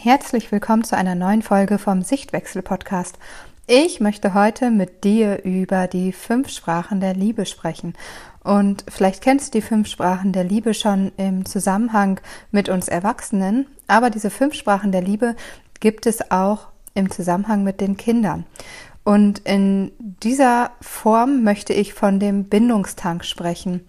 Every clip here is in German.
Herzlich willkommen zu einer neuen Folge vom Sichtwechsel Podcast. Ich möchte heute mit dir über die fünf Sprachen der Liebe sprechen. Und vielleicht kennst du die fünf Sprachen der Liebe schon im Zusammenhang mit uns Erwachsenen, aber diese fünf Sprachen der Liebe gibt es auch im Zusammenhang mit den Kindern. Und in dieser Form möchte ich von dem Bindungstank sprechen.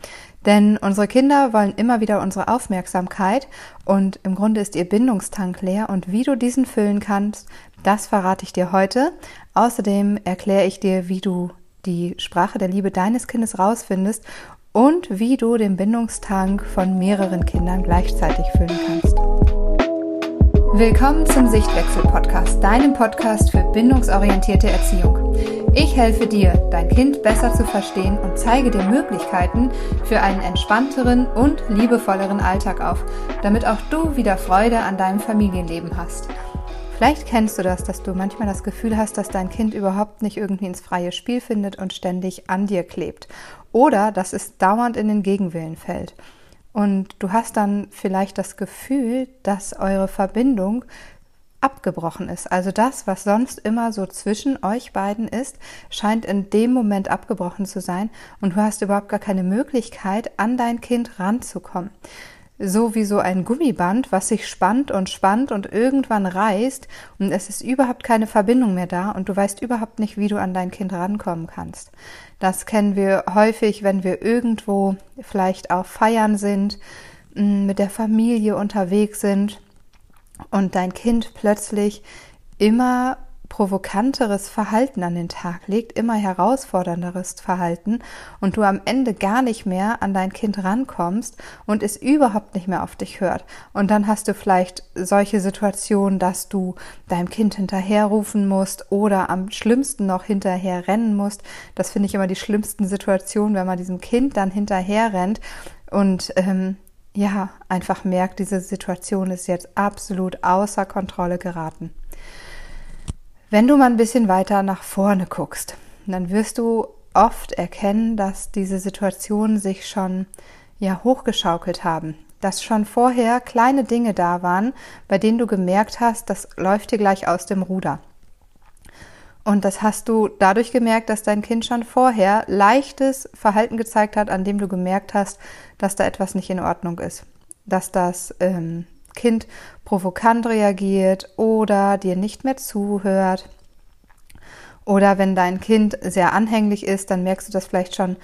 Denn unsere Kinder wollen immer wieder unsere Aufmerksamkeit und im Grunde ist ihr Bindungstank leer und wie du diesen füllen kannst, das verrate ich dir heute. Außerdem erkläre ich dir, wie du die Sprache der Liebe deines Kindes rausfindest und wie du den Bindungstank von mehreren Kindern gleichzeitig füllen kannst. Willkommen zum Sichtwechsel-Podcast, deinem Podcast für bindungsorientierte Erziehung. Ich helfe dir, dein Kind besser zu verstehen und zeige dir Möglichkeiten für einen entspannteren und liebevolleren Alltag auf, damit auch du wieder Freude an deinem Familienleben hast. Vielleicht kennst du das, dass du manchmal das Gefühl hast, dass dein Kind überhaupt nicht irgendwie ins freie Spiel findet und ständig an dir klebt. Oder dass es dauernd in den Gegenwillen fällt. Und du hast dann vielleicht das Gefühl, dass eure Verbindung abgebrochen ist. Also das, was sonst immer so zwischen euch beiden ist, scheint in dem Moment abgebrochen zu sein und du hast überhaupt gar keine Möglichkeit, an dein Kind ranzukommen. So wie so ein Gummiband, was sich spannt und spannt und irgendwann reißt und es ist überhaupt keine Verbindung mehr da und du weißt überhaupt nicht, wie du an dein Kind rankommen kannst. Das kennen wir häufig, wenn wir irgendwo vielleicht auf Feiern sind, mit der Familie unterwegs sind und dein Kind plötzlich immer provokanteres Verhalten an den Tag legt, immer herausfordernderes Verhalten und du am Ende gar nicht mehr an dein Kind rankommst und es überhaupt nicht mehr auf dich hört. Und dann hast du vielleicht solche Situationen, dass du deinem Kind hinterherrufen musst oder am schlimmsten noch hinterher rennen musst. Das finde ich immer die schlimmsten Situationen, wenn man diesem Kind dann hinterher rennt und ähm, ja, einfach merkt, diese Situation ist jetzt absolut außer Kontrolle geraten. Wenn du mal ein bisschen weiter nach vorne guckst, dann wirst du oft erkennen, dass diese Situationen sich schon ja hochgeschaukelt haben, dass schon vorher kleine Dinge da waren, bei denen du gemerkt hast, das läuft dir gleich aus dem Ruder. Und das hast du dadurch gemerkt, dass dein Kind schon vorher leichtes Verhalten gezeigt hat, an dem du gemerkt hast, dass da etwas nicht in Ordnung ist. Dass das ähm, Kind provokant reagiert oder dir nicht mehr zuhört. Oder wenn dein Kind sehr anhänglich ist, dann merkst du das vielleicht schon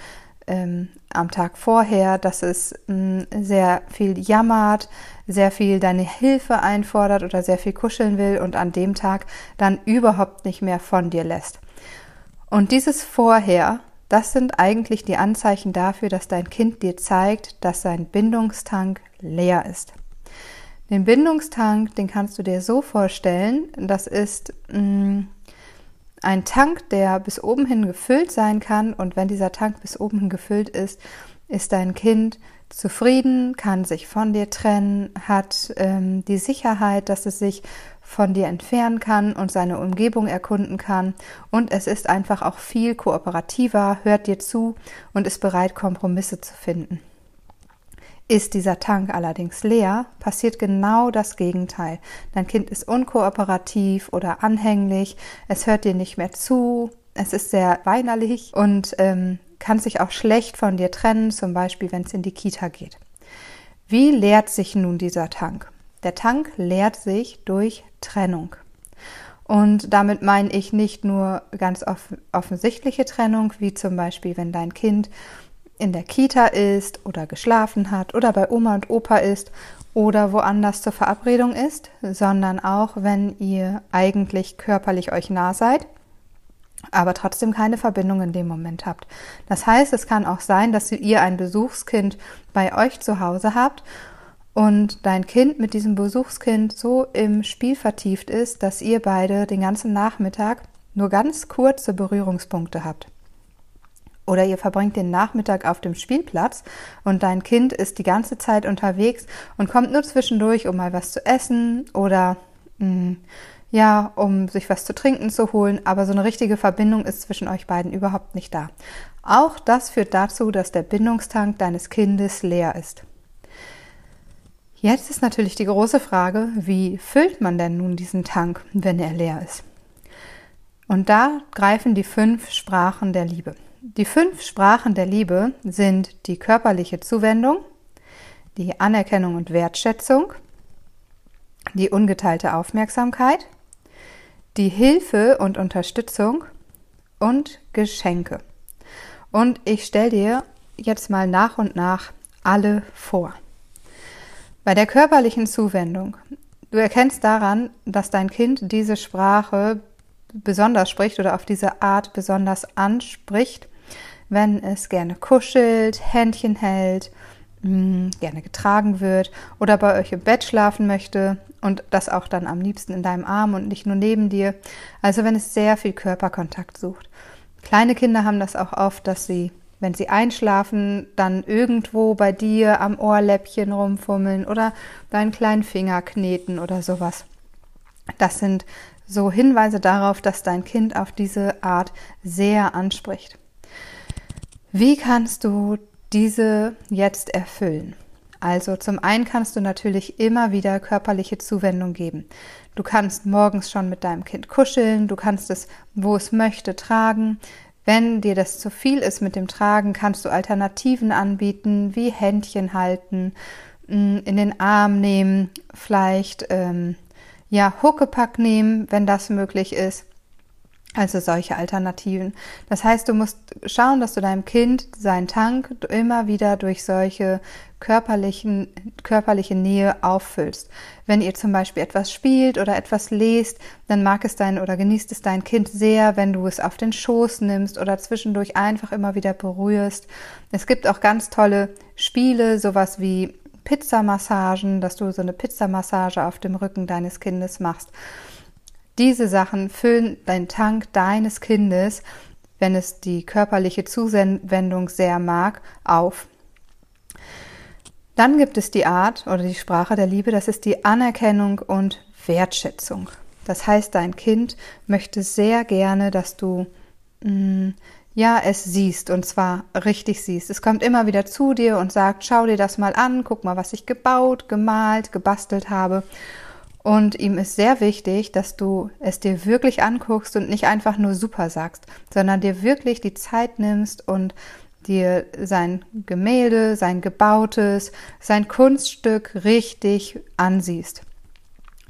ähm, am Tag vorher, dass es mh, mm, sehr viel jammert, sehr viel deine Hilfe einfordert oder sehr viel kuscheln will und an dem Tag dann überhaupt nicht mehr von dir lässt. Und dieses Vorher, das sind eigentlich die Anzeichen dafür, dass dein Kind dir zeigt, dass sein Bindungstank leer ist. Den Bindungstank, den kannst du dir so vorstellen, das ist mh, mm, ein Tank, der bis oben hin gefüllt sein kann. Und wenn dieser Tank bis oben hin gefüllt ist, ist dein Kind zufrieden, kann sich von dir trennen, hat ähm, die Sicherheit, dass es sich von dir entfernen kann und seine Umgebung erkunden kann. Und es ist einfach auch viel kooperativer, hört dir zu und ist bereit, Kompromisse zu finden. Ist dieser Tank allerdings leer, passiert genau das Gegenteil. Dein Kind ist unkooperativ oder anhänglich, es hört dir nicht mehr zu, es ist sehr weinerlich und ähm, kann sich auch schlecht von dir trennen, zum Beispiel wenn es in die Kita geht. Wie leert sich nun dieser Tank? Der Tank leert sich durch Trennung. Und damit meine ich nicht nur ganz off offensichtliche Trennung, wie zum Beispiel, wenn dein Kind in der Kita ist oder geschlafen hat oder bei Oma und Opa ist oder woanders zur Verabredung ist, sondern auch, wenn ihr eigentlich körperlich euch nah seid, aber trotzdem keine Verbindung in dem Moment habt. Das heißt, es kann auch sein, dass ihr ein Besuchskind bei euch zu Hause habt und dein Kind mit diesem Besuchskind so im Spiel vertieft ist, dass ihr beide den ganzen Nachmittag nur ganz kurze Berührungspunkte habt. Oder ihr verbringt den Nachmittag auf dem Spielplatz und dein Kind ist die ganze Zeit unterwegs und kommt nur zwischendurch, um mal was zu essen oder mh, mm, ja, um sich was zu trinken zu holen, aber so eine richtige Verbindung ist zwischen euch beiden überhaupt nicht da. Auch das führt dazu, dass der Bindungstank deines Kindes leer ist. Jetzt ist natürlich die große Frage, wie füllt man denn nun diesen Tank, wenn er leer ist? Und da greifen die fünf Sprachen der Liebe. Die fünf Sprachen der Liebe sind die körperliche Zuwendung, die Anerkennung und Wertschätzung, die ungeteilte Aufmerksamkeit, die Hilfe und Unterstützung und Geschenke. Und ich stelle dir jetzt mal nach und nach alle vor. Bei der körperlichen Zuwendung. Du erkennst daran, dass dein Kind diese Sprache besonders spricht oder auf diese Art besonders anspricht, wenn es gerne kuschelt, Händchen hält, mh, gerne getragen wird oder bei euch im Bett schlafen möchte und das auch dann am liebsten in deinem Arm und nicht nur neben dir. Also wenn es sehr viel Körperkontakt sucht. Kleine Kinder haben das auch oft, dass sie, wenn sie einschlafen, dann irgendwo bei dir am Ohrläppchen rumfummeln oder deinen kleinen Finger kneten oder sowas. Das sind so Hinweise darauf, dass dein Kind auf diese Art sehr anspricht. Wie kannst du diese jetzt erfüllen. Also zum einen kannst du natürlich immer wieder körperliche Zuwendung geben. Du kannst morgens schon mit deinem Kind kuscheln, du kannst es, wo es möchte, tragen. Wenn dir das zu viel ist mit dem Tragen, kannst du Alternativen anbieten, wie Händchen halten, mm, in den Arm nehmen, vielleicht ähm, ja Huckepack nehmen, wenn das möglich ist. Also solche Alternativen. Das heißt, du musst schauen, dass du deinem Kind seinen Tank immer wieder durch solche körperlichen, körperliche Nähe auffüllst. Wenn ihr zum Beispiel etwas spielt oder etwas lest, dann mag es dein oder genießt es dein Kind sehr, wenn du es auf den Schoß nimmst oder zwischendurch einfach immer wieder berührst. Es gibt auch ganz tolle Spiele, sowas wie Pizzamassagen, dass du so eine Pizzamassage auf dem Rücken deines Kindes machst. Diese Sachen füllen dein Tank deines Kindes, wenn es die körperliche Zuwendung sehr mag, auf. Dann gibt es die Art oder die Sprache der Liebe, das ist die Anerkennung und Wertschätzung. Das heißt, dein Kind möchte sehr gerne, dass du mh, mm, ja es siehst und zwar richtig siehst. Es kommt immer wieder zu dir und sagt, schau dir das mal an, guck mal, was ich gebaut, gemalt, gebastelt habe. Und ihm ist sehr wichtig, dass du es dir wirklich anguckst und nicht einfach nur super sagst, sondern dir wirklich die Zeit nimmst und dir sein Gemälde, sein gebautes, sein Kunststück richtig ansiehst.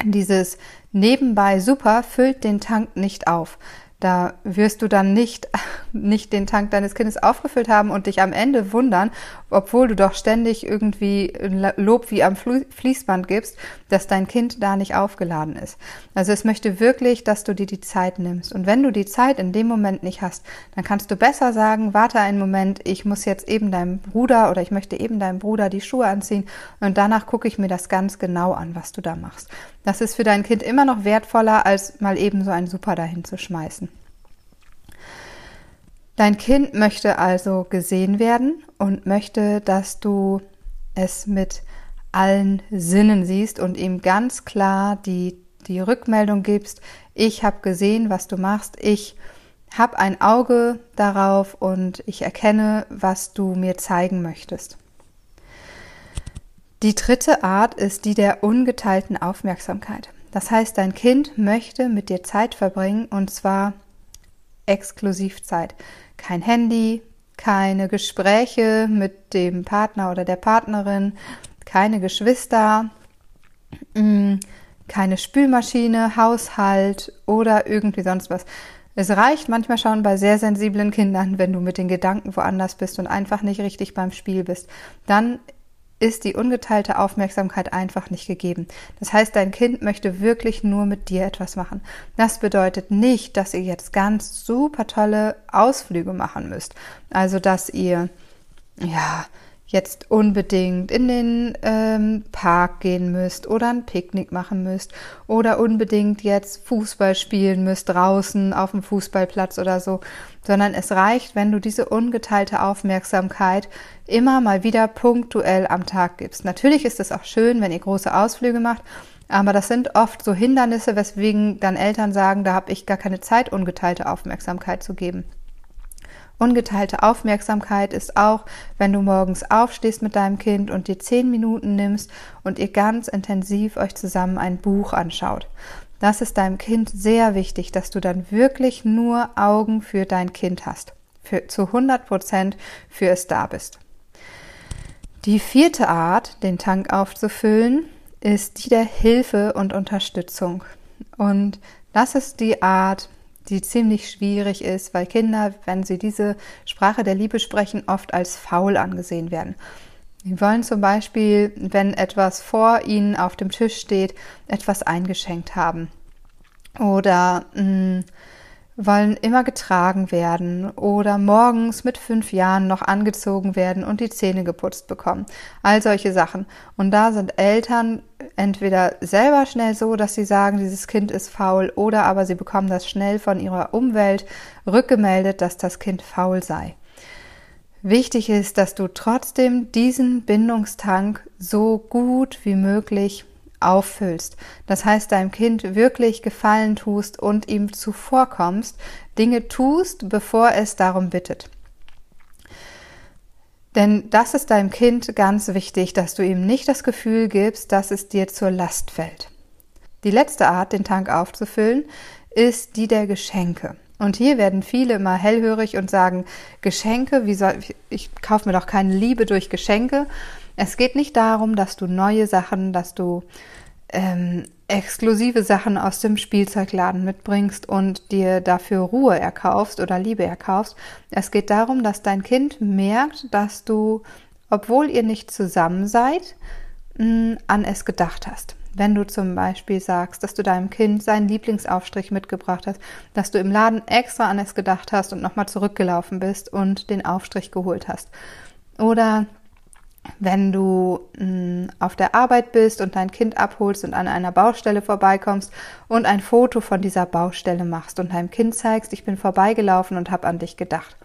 Dieses nebenbei super füllt den Tank nicht auf. Da wirst du dann nicht, nicht den Tank deines Kindes aufgefüllt haben und dich am Ende wundern, obwohl du doch ständig irgendwie Lob wie am Fließband gibst, dass dein Kind da nicht aufgeladen ist. Also es möchte wirklich, dass du dir die Zeit nimmst. Und wenn du die Zeit in dem Moment nicht hast, dann kannst du besser sagen, warte einen Moment, ich muss jetzt eben deinem Bruder oder ich möchte eben deinem Bruder die Schuhe anziehen und danach gucke ich mir das ganz genau an, was du da machst. Das ist für dein Kind immer noch wertvoller, als mal eben so ein Super dahin zu schmeißen. Dein Kind möchte also gesehen werden und möchte, dass du es mit allen Sinnen siehst und ihm ganz klar die, die Rückmeldung gibst, ich habe gesehen, was du machst, ich habe ein Auge darauf und ich erkenne, was du mir zeigen möchtest. Die dritte Art ist die der ungeteilten Aufmerksamkeit. Das heißt, dein Kind möchte mit dir Zeit verbringen und zwar Exklusivzeit. Kein Handy, keine Gespräche mit dem Partner oder der Partnerin, keine Geschwister, mm, keine Spülmaschine, Haushalt oder irgendwie sonst was. Es reicht manchmal schon bei sehr sensiblen Kindern, wenn du mit den Gedanken woanders bist und einfach nicht richtig beim Spiel bist. Dann ist die ungeteilte Aufmerksamkeit einfach nicht gegeben. Das heißt, dein Kind möchte wirklich nur mit dir etwas machen. Das bedeutet nicht, dass ihr jetzt ganz super tolle Ausflüge machen müsst. Also, dass ihr, ja, jetzt unbedingt in den ähm, Park gehen müsst oder ein Picknick machen müsst oder unbedingt jetzt Fußball spielen müsst draußen auf dem Fußballplatz oder so, sondern es reicht, wenn du diese ungeteilte Aufmerksamkeit immer mal wieder punktuell am Tag gibst. Natürlich ist es auch schön, wenn ihr große Ausflüge macht, aber das sind oft so Hindernisse, weswegen dann Eltern sagen, da habe ich gar keine Zeit, ungeteilte Aufmerksamkeit zu geben. Ungeteilte Aufmerksamkeit ist auch, wenn du morgens aufstehst mit deinem Kind und dir zehn Minuten nimmst und ihr ganz intensiv euch zusammen ein Buch anschaut. Das ist deinem Kind sehr wichtig, dass du dann wirklich nur Augen für dein Kind hast, für, zu 100 Prozent für es da bist. Die vierte Art, den Tank aufzufüllen, ist die der Hilfe und Unterstützung. Und das ist die Art, die ziemlich schwierig ist, weil Kinder, wenn sie diese Sprache der Liebe sprechen, oft als faul angesehen werden. Sie wollen zum Beispiel, wenn etwas vor ihnen auf dem Tisch steht, etwas eingeschenkt haben. Oder mh, mm, wollen immer getragen werden oder morgens mit fünf Jahren noch angezogen werden und die Zähne geputzt bekommen. All solche Sachen. Und da sind Eltern entweder selber schnell so, dass sie sagen, dieses Kind ist faul, oder aber sie bekommen das schnell von ihrer Umwelt rückgemeldet, dass das Kind faul sei. Wichtig ist, dass du trotzdem diesen Bindungstank so gut wie möglich auffüllst. Das heißt, deinem Kind wirklich Gefallen tust und ihm zuvorkommst, Dinge tust, bevor es darum bittet. Denn das ist deinem Kind ganz wichtig, dass du ihm nicht das Gefühl gibst, dass es dir zur Last fällt. Die letzte Art, den Tank aufzufüllen, ist die der Geschenke. Und hier werden viele immer hellhörig und sagen, Geschenke, wie soll, ich, ich kaufe mir doch keine Liebe durch Geschenke. Es geht nicht darum, dass du neue Sachen, dass du ähm, exklusive Sachen aus dem Spielzeugladen mitbringst und dir dafür Ruhe erkaufst oder Liebe erkaufst. Es geht darum, dass dein Kind merkt, dass du, obwohl ihr nicht zusammen seid, mh, an es gedacht hast. Wenn du zum Beispiel sagst, dass du deinem Kind seinen Lieblingsaufstrich mitgebracht hast, dass du im Laden extra an es gedacht hast und nochmal zurückgelaufen bist und den Aufstrich geholt hast. Oder wenn du mh, hm, auf der Arbeit bist und dein Kind abholst und an einer Baustelle vorbeikommst und ein Foto von dieser Baustelle machst und deinem Kind zeigst, ich bin vorbeigelaufen und habe an dich gedacht.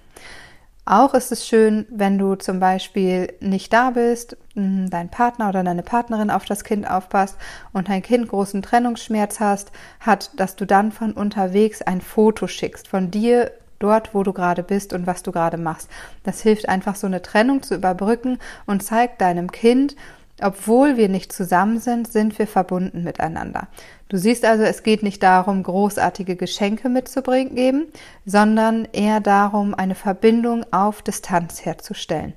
Auch ist es schön, wenn du zum Beispiel nicht da bist, dein Partner oder deine Partnerin auf das Kind aufpasst und dein Kind großen Trennungsschmerz hast, hat, dass du dann von unterwegs ein Foto schickst von dir dort, wo du gerade bist und was du gerade machst. Das hilft einfach so eine Trennung zu überbrücken und zeigt deinem Kind, obwohl wir nicht zusammen sind, sind wir verbunden miteinander. Du siehst also, es geht nicht darum, großartige Geschenke mitzubringen, sondern eher darum, eine Verbindung auf Distanz herzustellen.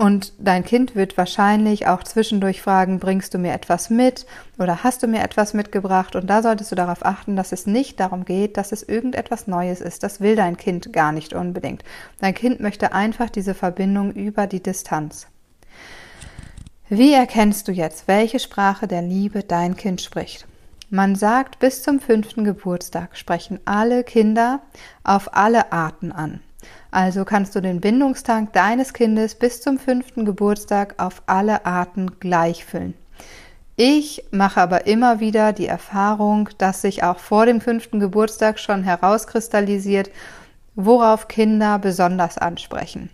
Und dein Kind wird wahrscheinlich auch zwischendurch fragen, bringst du mir etwas mit oder hast du mir etwas mitgebracht? Und da solltest du darauf achten, dass es nicht darum geht, dass es irgendetwas Neues ist. Das will dein Kind gar nicht unbedingt. Dein Kind möchte einfach diese Verbindung über die Distanz. Wie erkennst du jetzt, welche Sprache der Liebe dein Kind spricht? Man sagt, bis zum fünften Geburtstag sprechen alle Kinder auf alle Arten an. Also kannst du den Bindungstank deines Kindes bis zum fünften Geburtstag auf alle Arten gleich füllen. Ich mache aber immer wieder die Erfahrung, dass sich auch vor dem fünften Geburtstag schon herauskristallisiert, worauf Kinder besonders ansprechen.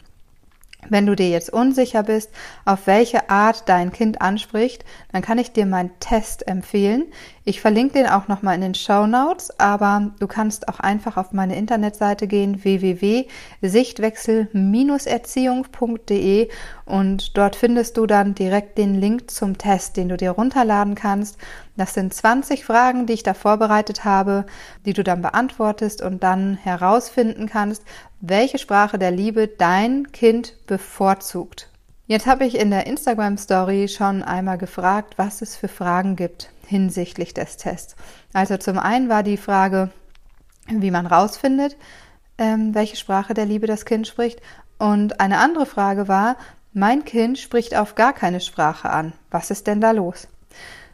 Wenn du dir jetzt unsicher bist, auf welche Art dein Kind anspricht, dann kann ich dir meinen Test empfehlen. Ich verlinke den auch nochmal in den Show Notes, aber du kannst auch einfach auf meine Internetseite gehen, www.sichtwechsel-erziehung.de und dort findest du dann direkt den Link zum Test, den du dir runterladen kannst. Das sind 20 Fragen, die ich da vorbereitet habe, die du dann beantwortest und dann herausfinden kannst, welche Sprache der Liebe dein Kind bevorzugt. Jetzt habe ich in der Instagram Story schon einmal gefragt, was es für Fragen gibt hinsichtlich des Tests. Also zum einen war die Frage, wie man rausfindet, ähm, welche Sprache der Liebe das Kind spricht. Und eine andere Frage war, mein Kind spricht auf gar keine Sprache an. Was ist denn da los?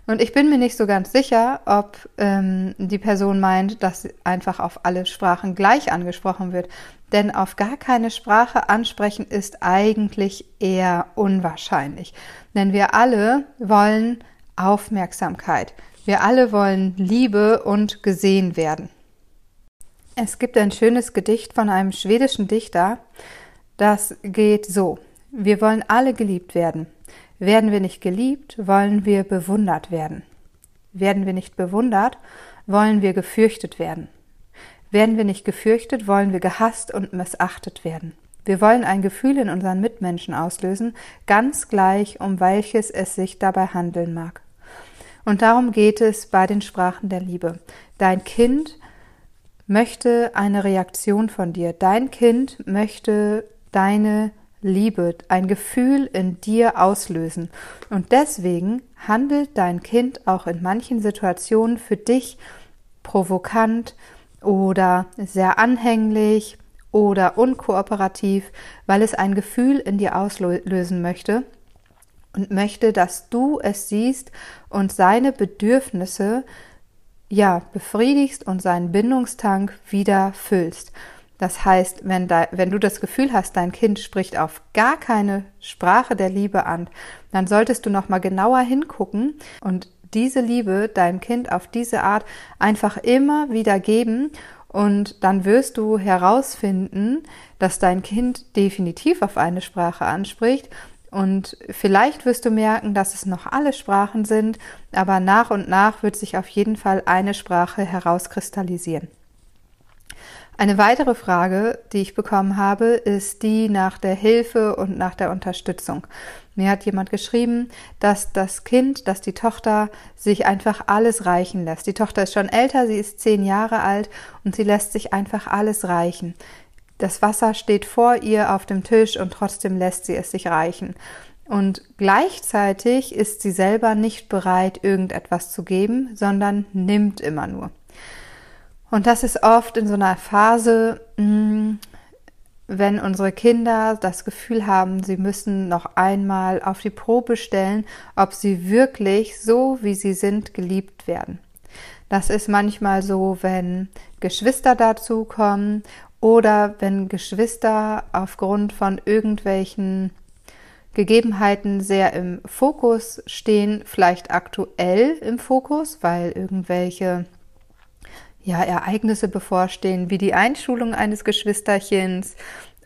Und ich bin mir nicht so ganz sicher, ob ähm, die Person meint, dass einfach auf alle Sprachen gleich angesprochen wird. Denn auf gar keine Sprache ansprechen ist eigentlich eher unwahrscheinlich. Denn wir alle wollen Aufmerksamkeit. Wir alle wollen Liebe und gesehen werden. Es gibt ein schönes Gedicht von einem schwedischen Dichter, das geht so. Wir wollen alle geliebt werden. Werden wir nicht geliebt, wollen wir bewundert werden. Werden wir nicht bewundert, wollen wir gefürchtet werden. Werden wir nicht gefürchtet, wollen wir gehasst und missachtet werden. Wir wollen ein Gefühl in unseren Mitmenschen auslösen, ganz gleich, um welches es sich dabei handeln mag. Und darum geht es bei den Sprachen der Liebe. Dein Kind möchte eine Reaktion von dir. Dein Kind möchte deine Liebe, ein Gefühl in dir auslösen. Und deswegen handelt dein Kind auch in manchen Situationen für dich provokant oder sehr anhänglich oder unkooperativ, weil es ein Gefühl in dir auslösen möchte und möchte, dass du es siehst und seine Bedürfnisse ja befriedigst und seinen Bindungstank wieder füllst. Das heißt, wenn, da, wenn du das Gefühl hast, dein Kind spricht auf gar keine Sprache der Liebe an, dann solltest du noch mal genauer hingucken und diese Liebe deinem Kind auf diese Art einfach immer wieder geben und dann wirst du herausfinden, dass dein Kind definitiv auf eine Sprache anspricht. Und vielleicht wirst du merken, dass es noch alle Sprachen sind, aber nach und nach wird sich auf jeden Fall eine Sprache herauskristallisieren. Eine weitere Frage, die ich bekommen habe, ist die nach der Hilfe und nach der Unterstützung. Mir hat jemand geschrieben, dass das Kind, dass die Tochter sich einfach alles reichen lässt. Die Tochter ist schon älter, sie ist zehn Jahre alt und sie lässt sich einfach alles reichen. Das Wasser steht vor ihr auf dem Tisch und trotzdem lässt sie es sich reichen. Und gleichzeitig ist sie selber nicht bereit, irgendetwas zu geben, sondern nimmt immer nur. Und das ist oft in so einer Phase, mm, wenn unsere Kinder das Gefühl haben, sie müssen noch einmal auf die Probe stellen, ob sie wirklich so, wie sie sind, geliebt werden. Das ist manchmal so, wenn Geschwister dazukommen oder wenn Geschwister aufgrund von irgendwelchen Gegebenheiten sehr im Fokus stehen, vielleicht aktuell im Fokus, weil irgendwelche ja, Ereignisse bevorstehen, wie die Einschulung eines Geschwisterchens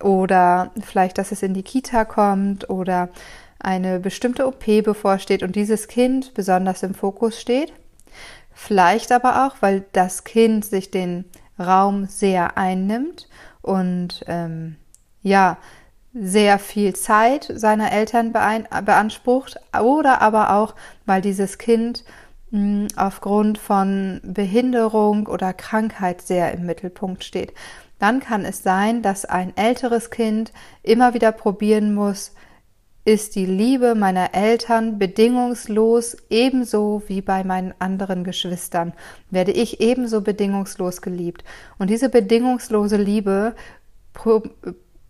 oder vielleicht, dass es in die Kita kommt oder eine bestimmte OP bevorsteht und dieses Kind besonders im Fokus steht. Vielleicht aber auch, weil das Kind sich den Raum sehr einnimmt und ähm, ja, sehr viel Zeit seiner Eltern beansprucht oder aber auch, weil dieses Kind aufgrund von Behinderung oder Krankheit sehr im Mittelpunkt steht. Dann kann es sein, dass ein älteres Kind immer wieder probieren muss, ist die Liebe meiner Eltern bedingungslos ebenso wie bei meinen anderen Geschwistern? Werde ich ebenso bedingungslos geliebt? Und diese bedingungslose Liebe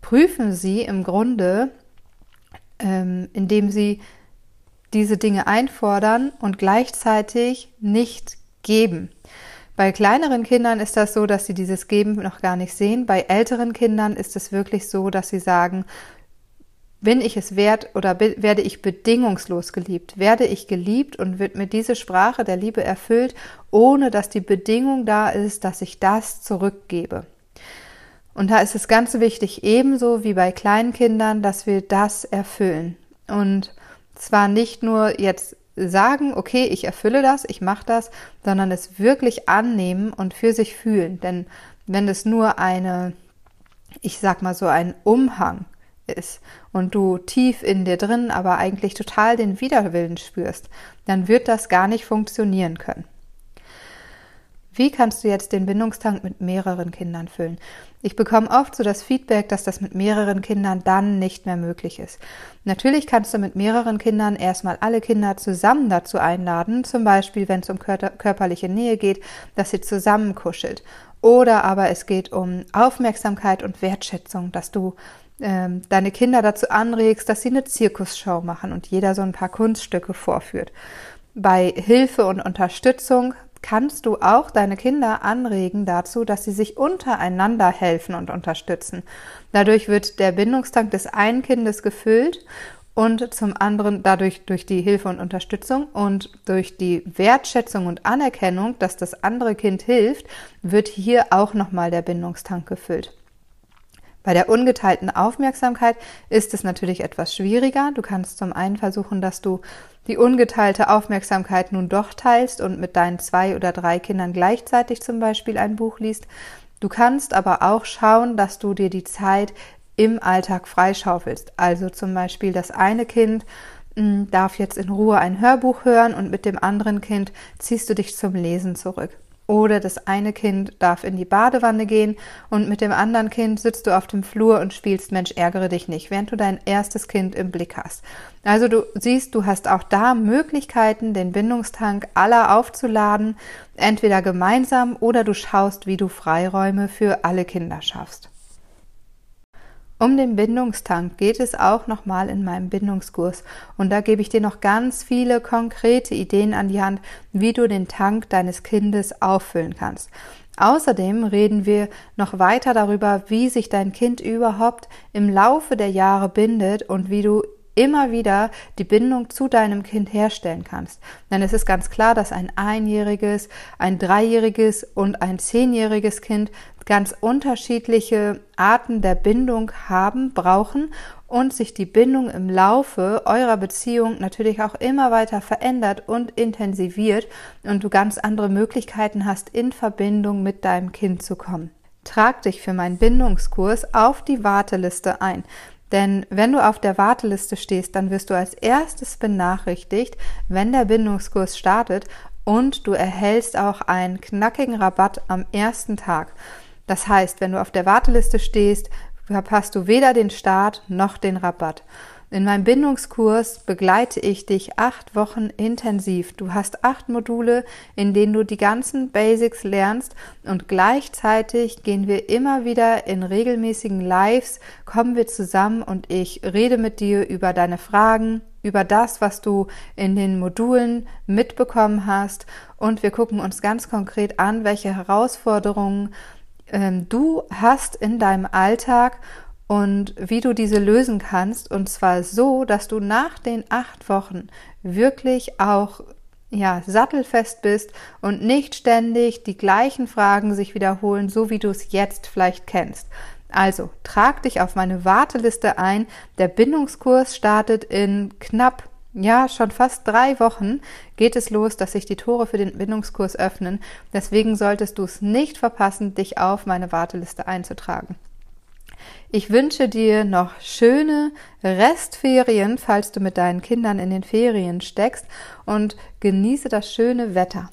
prüfen sie im Grunde, ähm, indem sie diese Dinge einfordern und gleichzeitig nicht geben. Bei kleineren Kindern ist das so, dass sie dieses Geben noch gar nicht sehen. Bei älteren Kindern ist es wirklich so, dass sie sagen, bin ich es wert oder werde ich bedingungslos geliebt? Werde ich geliebt und wird mir diese Sprache der Liebe erfüllt, ohne dass die Bedingung da ist, dass ich das zurückgebe? Und da ist es ganz wichtig, ebenso wie bei kleinen Kindern, dass wir das erfüllen. Und zwar nicht nur jetzt sagen, okay, ich erfülle das, ich mache das, sondern es wirklich annehmen und für sich fühlen. Denn wenn es nur eine, ich sag mal so ein Umhang ist und du tief in dir drin aber eigentlich total den Widerwillen spürst, dann wird das gar nicht funktionieren können. Wie kannst du jetzt den Bindungstank mit mehreren Kindern füllen? Ich bekomme oft so das Feedback, dass das mit mehreren Kindern dann nicht mehr möglich ist. Natürlich kannst du mit mehreren Kindern erstmal alle Kinder zusammen dazu einladen, zum Beispiel wenn es um körperliche Nähe geht, dass sie zusammen kuschelt. Oder aber es geht um Aufmerksamkeit und Wertschätzung, dass du ähm, deine Kinder dazu anregst, dass sie eine Zirkusshow machen und jeder so ein paar Kunststücke vorführt. Bei Hilfe und Unterstützung kannst du auch deine Kinder anregen dazu, dass sie sich untereinander helfen und unterstützen. Dadurch wird der Bindungstank des einen Kindes gefüllt und zum anderen dadurch durch die Hilfe und Unterstützung und durch die Wertschätzung und Anerkennung, dass das andere Kind hilft, wird hier auch nochmal der Bindungstank gefüllt. Bei der ungeteilten Aufmerksamkeit ist es natürlich etwas schwieriger. Du kannst zum einen versuchen, dass du die ungeteilte Aufmerksamkeit nun doch teilst und mit deinen zwei oder drei Kindern gleichzeitig zum Beispiel ein Buch liest. Du kannst aber auch schauen, dass du dir die Zeit im Alltag freischaufelst. Also zum Beispiel das eine Kind hm, darf jetzt in Ruhe ein Hörbuch hören und mit dem anderen Kind ziehst du dich zum Lesen zurück. Oder das eine Kind darf in die Badewanne gehen und mit dem anderen Kind sitzt du auf dem Flur und spielst Mensch, ärgere dich nicht, während du dein erstes Kind im Blick hast. Also du siehst, du hast auch da Möglichkeiten, den Bindungstank aller aufzuladen, entweder gemeinsam oder du schaust, wie du Freiräume für alle Kinder schaffst. Um den Bindungstank geht es auch nochmal in meinem Bindungskurs und da gebe ich dir noch ganz viele konkrete Ideen an die Hand, wie du den Tank deines Kindes auffüllen kannst. Außerdem reden wir noch weiter darüber, wie sich dein Kind überhaupt im Laufe der Jahre bindet und wie du immer wieder die Bindung zu deinem Kind herstellen kannst. Denn es ist ganz klar, dass ein einjähriges, ein dreijähriges und ein zehnjähriges Kind ganz unterschiedliche Arten der Bindung haben, brauchen und sich die Bindung im Laufe eurer Beziehung natürlich auch immer weiter verändert und intensiviert und du ganz andere Möglichkeiten hast, in Verbindung mit deinem Kind zu kommen. Trag dich für meinen Bindungskurs auf die Warteliste ein. Denn wenn du auf der Warteliste stehst, dann wirst du als erstes benachrichtigt, wenn der Bindungskurs startet und du erhältst auch einen knackigen Rabatt am ersten Tag. Das heißt, wenn du auf der Warteliste stehst, verpasst du weder den Start noch den Rabatt. In meinem Bindungskurs begleite ich dich acht Wochen intensiv. Du hast acht Module, in denen du die ganzen Basics lernst und gleichzeitig gehen wir immer wieder in regelmäßigen Lives, kommen wir zusammen und ich rede mit dir über deine Fragen, über das, was du in den Modulen mitbekommen hast und wir gucken uns ganz konkret an, welche Herausforderungen ähm, du hast in deinem Alltag und wie du diese lösen kannst. Und zwar so, dass du nach den acht Wochen wirklich auch ja, sattelfest bist und nicht ständig die gleichen Fragen sich wiederholen, so wie du es jetzt vielleicht kennst. Also trag dich auf meine Warteliste ein. Der Bindungskurs startet in knapp ja, schon fast drei Wochen geht es los, dass sich die Tore für den Bindungskurs öffnen. Deswegen solltest du es nicht verpassen, dich auf meine Warteliste einzutragen. Ich wünsche dir noch schöne Restferien, falls du mit deinen Kindern in den Ferien steckst und genieße das schöne Wetter.